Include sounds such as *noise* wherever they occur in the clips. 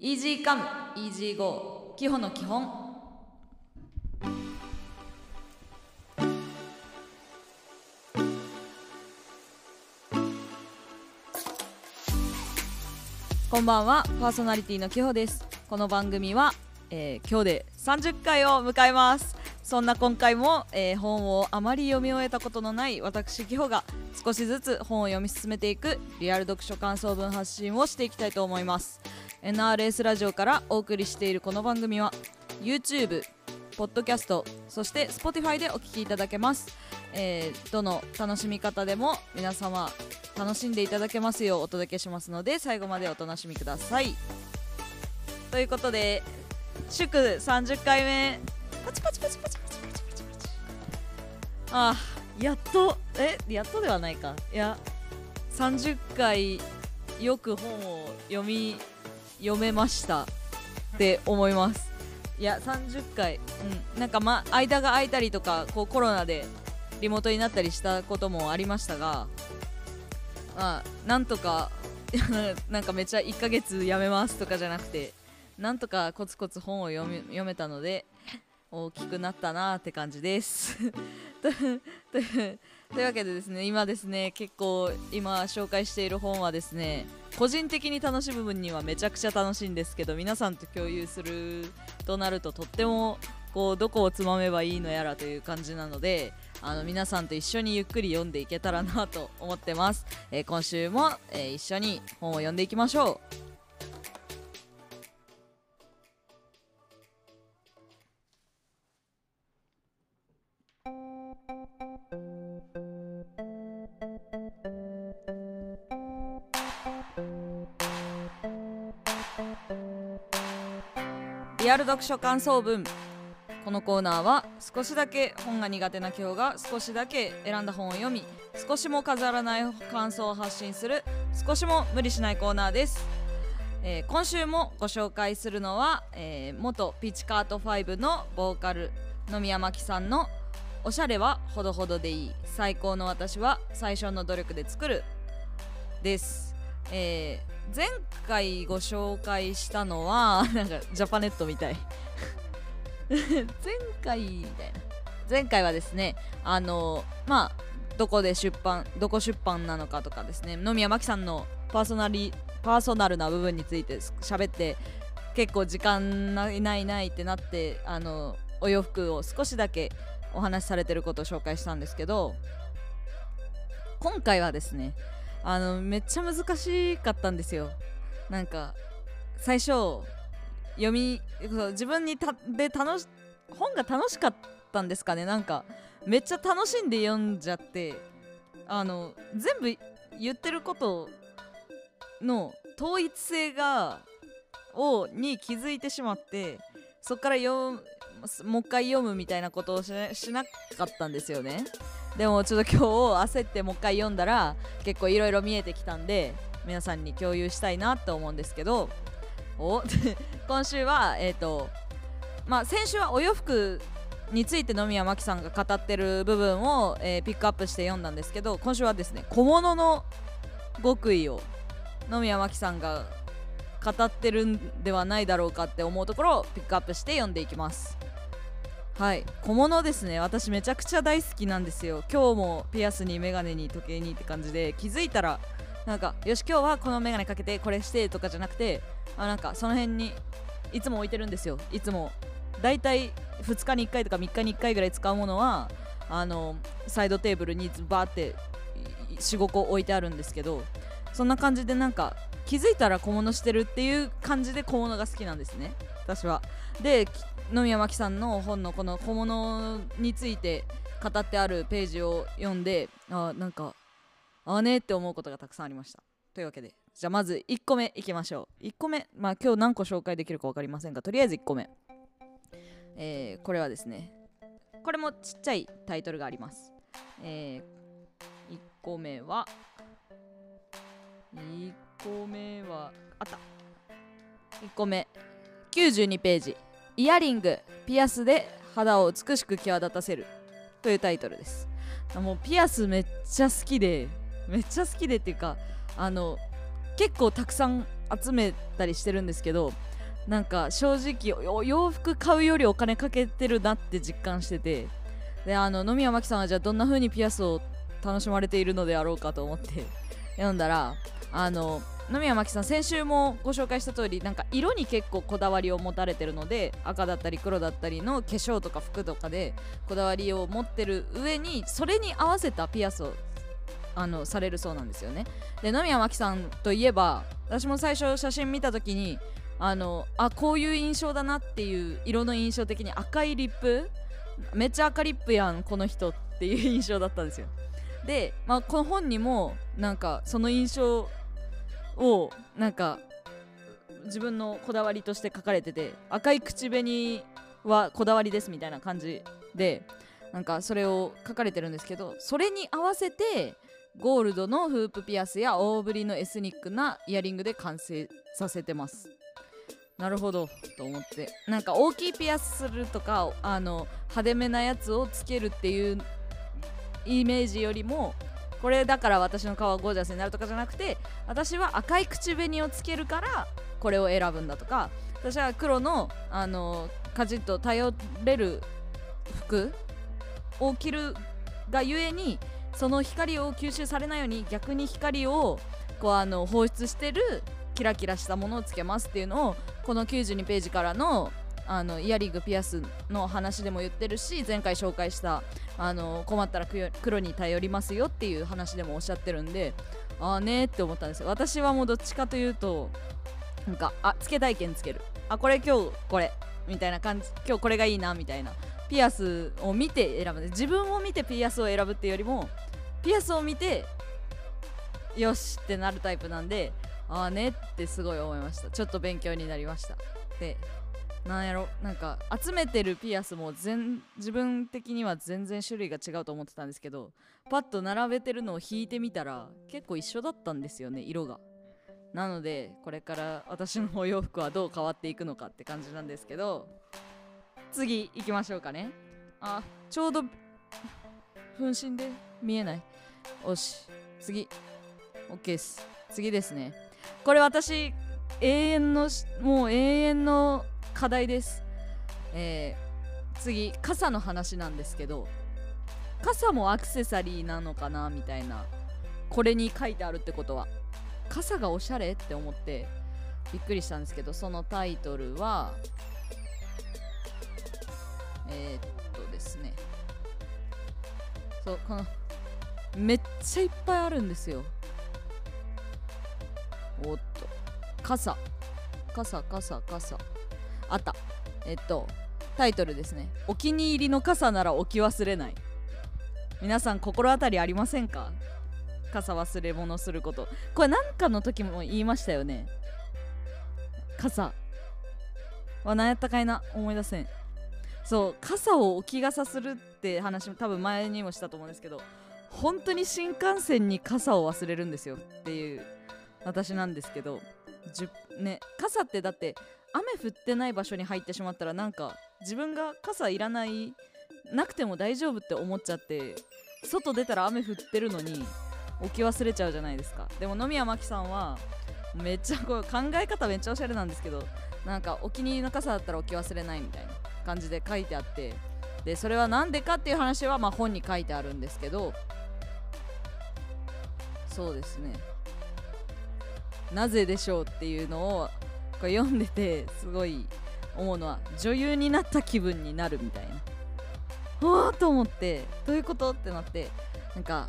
イージーカムイージーゴー基本の基本。こんばんはパーソナリティのキホです。この番組は、えー今日で30回を迎えます。そんな今回も、えー本をあまり読み終えたことのない私キホが少しずつ本を読み進めていくリアル読書感想文発信をしていきたいと思います。NRS ラジオからお送りしているこの番組は YouTube、ポッドキャストそして Spotify でお聞きいただけます、えーどの楽しみ方でも皆様楽しんでいただけますようお届けしますので最後までお楽しみください。ということで祝30回目。パチパチパチパチパチパチパチパチ。あやっとえやっとではないか。いや30回よく本を読み読めました。って思います。いや30回うん。なんかま間が空いたりとかこうコロナでリモートになったりしたこともありましたがまあなんとか *laughs* なんかめっちゃ1ヶ月やめますとかじゃなくてなんとかコツコツ本を読み読めたので大きくなったなって感じです。*laughs* というというわけでですね今ですね結構今紹介している本はですね個人的に楽しむ分にはめちゃくちゃ楽しいんですけど皆さんと共有するとなるととってもこうどこをつまめばいいのやらという感じなのであの皆さんと一緒にゆっくり読んでいけたらなと思ってます、えー今週も、えー一緒に本を読んでいきましょう。リアル読書感想文。このコーナーは少しだけ本が苦手な今日が少しだけ選んだ本を読み少しも飾らない感想を発信する少しも無理しないコーナーです、えー今週もご紹介するのは、えー元ピチカート5のボーカル野宮真紀さんの「おしゃれはほどほどでいい最高の私は最小の努力で作る」です、えー前回ご紹介したのは *laughs* なんかジャパネットみたい。*laughs* 前回みたいな。前回はですねあのまあどこで出版どこ出版なのかとかですね野宮真紀さんのパーソナリパーソナルな部分について喋って結構時間ないないないってなってあのお洋服を少しだけお話しされてることを紹介したんですけど今回はですねあのめっちゃ難しかったんですよ。なんか最初読み自分にたで楽し本が楽しかったんですかね。なんかめっちゃ楽しんで読んじゃってあの全部言ってることの統一性がをに気づいてしまってそっから読もう一回読むみたいなことをしなかったんですよね。でもちょっと今日焦ってもう一回読んだら結構いろいろ見えてきたんで皆さんに共有したいなと思うんですけど。お *laughs* 今週はえっ、とまあ先週はお洋服について野宮真紀さんが語ってる部分を、えーピックアップして読んだんですけど今週はですね小物の極意を野宮真紀さんが語ってるんではないだろうかって思うところをピックアップして読んでいきます。はい。小物ですね。私めちゃくちゃ大好きなんですよ。今日もピアスにメガネに時計にって感じで。気づいたらなんかよし今日はこのメガネかけてこれしてとかじゃなくてあなんかその辺にいつも置いてるんですよ。いつも。だいたい2日に1回とか3日に1回ぐらい使うものはあのサイドテーブルにバーって45個置いてあるんですけどそんな感じでなんか気づいたら小物してるっていう感じで小物が好きなんですね。私は。で野宮真紀さんの本のこの小物について語ってあるページを読んであなんかあねって思うことがたくさんありました。というわけでじゃあまず1個目いきましょう。1個目まあ今日何個紹介できるか分かりませんがとりあえず1個目。えーこれはですねこれもちっちゃいタイトルがあります。え1個目は1個目はあった。1個目。92ページ。イヤリング。ピアスで肌を美しく際立たせる。というタイトルです。もうピアスめっちゃ好きで。めっちゃ好きでっていうかあの結構たくさん集めたりしてるんですけどなんか正直洋服買うよりお金かけてるなって実感してて。であの野宮真紀さんはじゃあどんな風にピアスを楽しまれているのであろうかと思って。読んだらあの野宮真紀さん先週もご紹介した通りなんか色に結構こだわりを持たれてるので赤だったり黒だったりの化粧とか服とかでこだわりを持ってる上にそれに合わせたピアスをあのされるそうなんですよね。で野宮真紀さんといえば私も最初写真見た時にあのあこういう印象だなっていう色の印象的に赤いリップめっちゃ赤リップやんこの人っていう印象だったんですよ。で、まあ、この本にもなんかその印象をなんか自分のこだわりとして書かれてて赤い口紅はこだわりですみたいな感じでなんかそれを書かれてるんですけどそれに合わせてゴールドのフープピアスや大ぶりのエスニックなイヤリングで完成させてます。なるほどと思って。なんか大きいピアスするとかあの派手めなやつをつけるっていうイメージよりもこれだから私の顔はゴージャスになるとかじゃなくて私は赤い口紅をつけるからこれを選ぶんだとか私は黒のあのカチッと頼れる服を着るがゆえにその光を吸収されないように逆に光をこうあの放出してるキラキラしたものをつけますっていうのをこの92ページからのあのイヤリングピアスの話でも言ってるし前回紹介したあの困ったら黒に頼りますよっていう話でもおっしゃってるんでああねって思ったんですよ。私はもうどっちかというとなんかあつけたいけんつける。あこれ今日これみたいな感じ。今日これがいいなみたいな。ピアスを見て選ぶ。自分を見てピアスを選ぶっていうよりもピアスを見てよしってなるタイプなんでああねってすごい思いました。ちょっと勉強になりました。でなんやろ？なんか集めてるピアスも全自分的には全然種類が違うと思ってたんですけどパッと並べてるのを引いてみたら結構一緒だったんですよね色が。なのでこれから私のお洋服はどう変わっていくのかって感じなんですけど次行きましょうかね。あちょうど分身で見えない。よし。次。OK です。次ですね。これ私永遠のもう永遠の課題です、えー、次傘の話なんですけど傘もアクセサリーなのかなみたいなこれに書いてあるってことは。傘がおしゃれって思ってびっくりしたんですけどそのタイトルはえー、っとですね。そうこのめっちゃいっぱいあるんですよ。おっと。傘。傘傘傘。あった。えっとタイトルですね。お気に入りの傘なら置き忘れない。皆さん心当たりありませんか？傘忘れ物すること。これなんかの時も言いましたよね。傘。は何やったかいな？思い出せん。そう傘を置き傘するって話も多分前にもしたと思うんですけど本当に新幹線に傘を忘れるんですよっていう私なんですけどね傘ってだって雨降ってない場所に入ってしまったらなんか自分が傘いらないなくても大丈夫って思っちゃって外出たら雨降ってるのに置き忘れちゃうじゃないですか。でも野宮真紀さんはめっちゃこう考え方めっちゃおしゃれなんですけどなんかお気に入りの傘だったら置き忘れないみたいな感じで書いてあってでそれは何でかっていう話はまあ本に書いてあるんですけどそうですね。なぜでしょうっていうのをこれ読んでてすごい思うのは女優になった気分になるみたいな。わあと思ってどういうことってなってなんか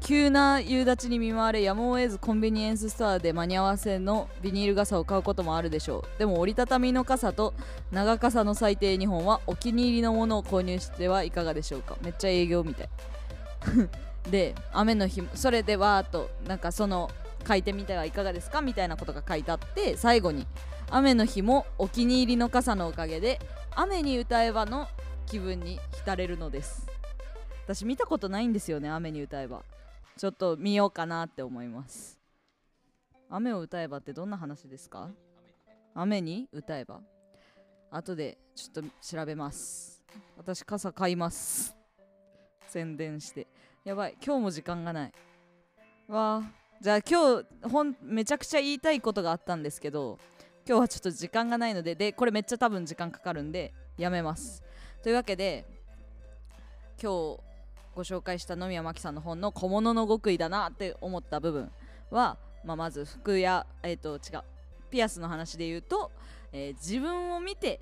急な夕立に見舞われやむを得ずコンビニエンスストアで間に合わせのビニール傘を買うこともあるでしょう。でも折りたたみの傘と長傘の最低2本はお気に入りのものを購入してはいかがでしょうか。めっちゃ営業みたい。*laughs* で雨の日それでわーっとなんかその書いてみてはいかがですか？みたいなことが書いてあって最後に雨の日もお気に入りの傘のおかげで雨に歌えばの気分に浸れるのです。私見たことないんですよね雨に歌えば。ちょっと見ようかなって思います。雨を歌えばってどんな話ですか？雨に歌えば。後でちょっと調べます。私傘買います。宣伝して。やばい今日も時間がない。わあ。じゃあ今日ほんめちゃくちゃ言いたいことがあったんですけど今日はちょっと時間がないのででこれめっちゃ多分時間かかるんでやめます。というわけで今日ご紹介した野宮真紀さんの本の小物の極意だなって思った部分は、まあ、まず服や、えー、と違うピアスの話で言うと、えー自分を見て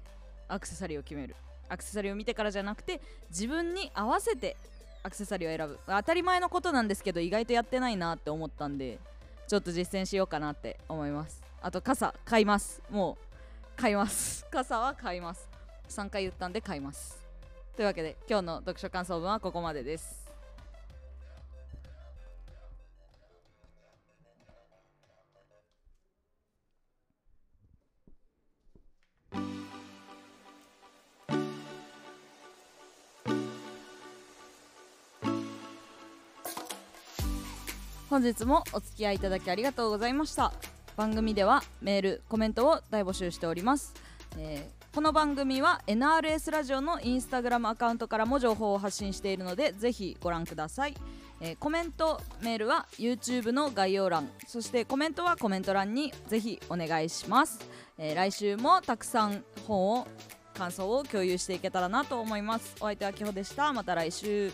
アクセサリーを決める。アクセサリーを見てからじゃなくて自分に合わせてアクセサリーを選ぶ。当たり前のことなんですけど意外とやってないなって思ったんでちょっと実践しようかなって思います。あと傘買います。もう買います。*laughs* 傘は買います。3回言ったんで買います。というわけで今日の読書感想文はここまでです。本日もお付き合いいただきありがとうございました。番組ではメールコメントを大募集しております、えーこの番組は NRS ラジオのインスタグラムアカウントからも情報を発信しているのでぜひご覧ください、えーコメントメールは YouTube の概要欄。そしてコメントはコメント欄にぜひお願いします、えー来週もたくさん本を感想を共有していけたらなと思います。お相手はきほでした。また来週。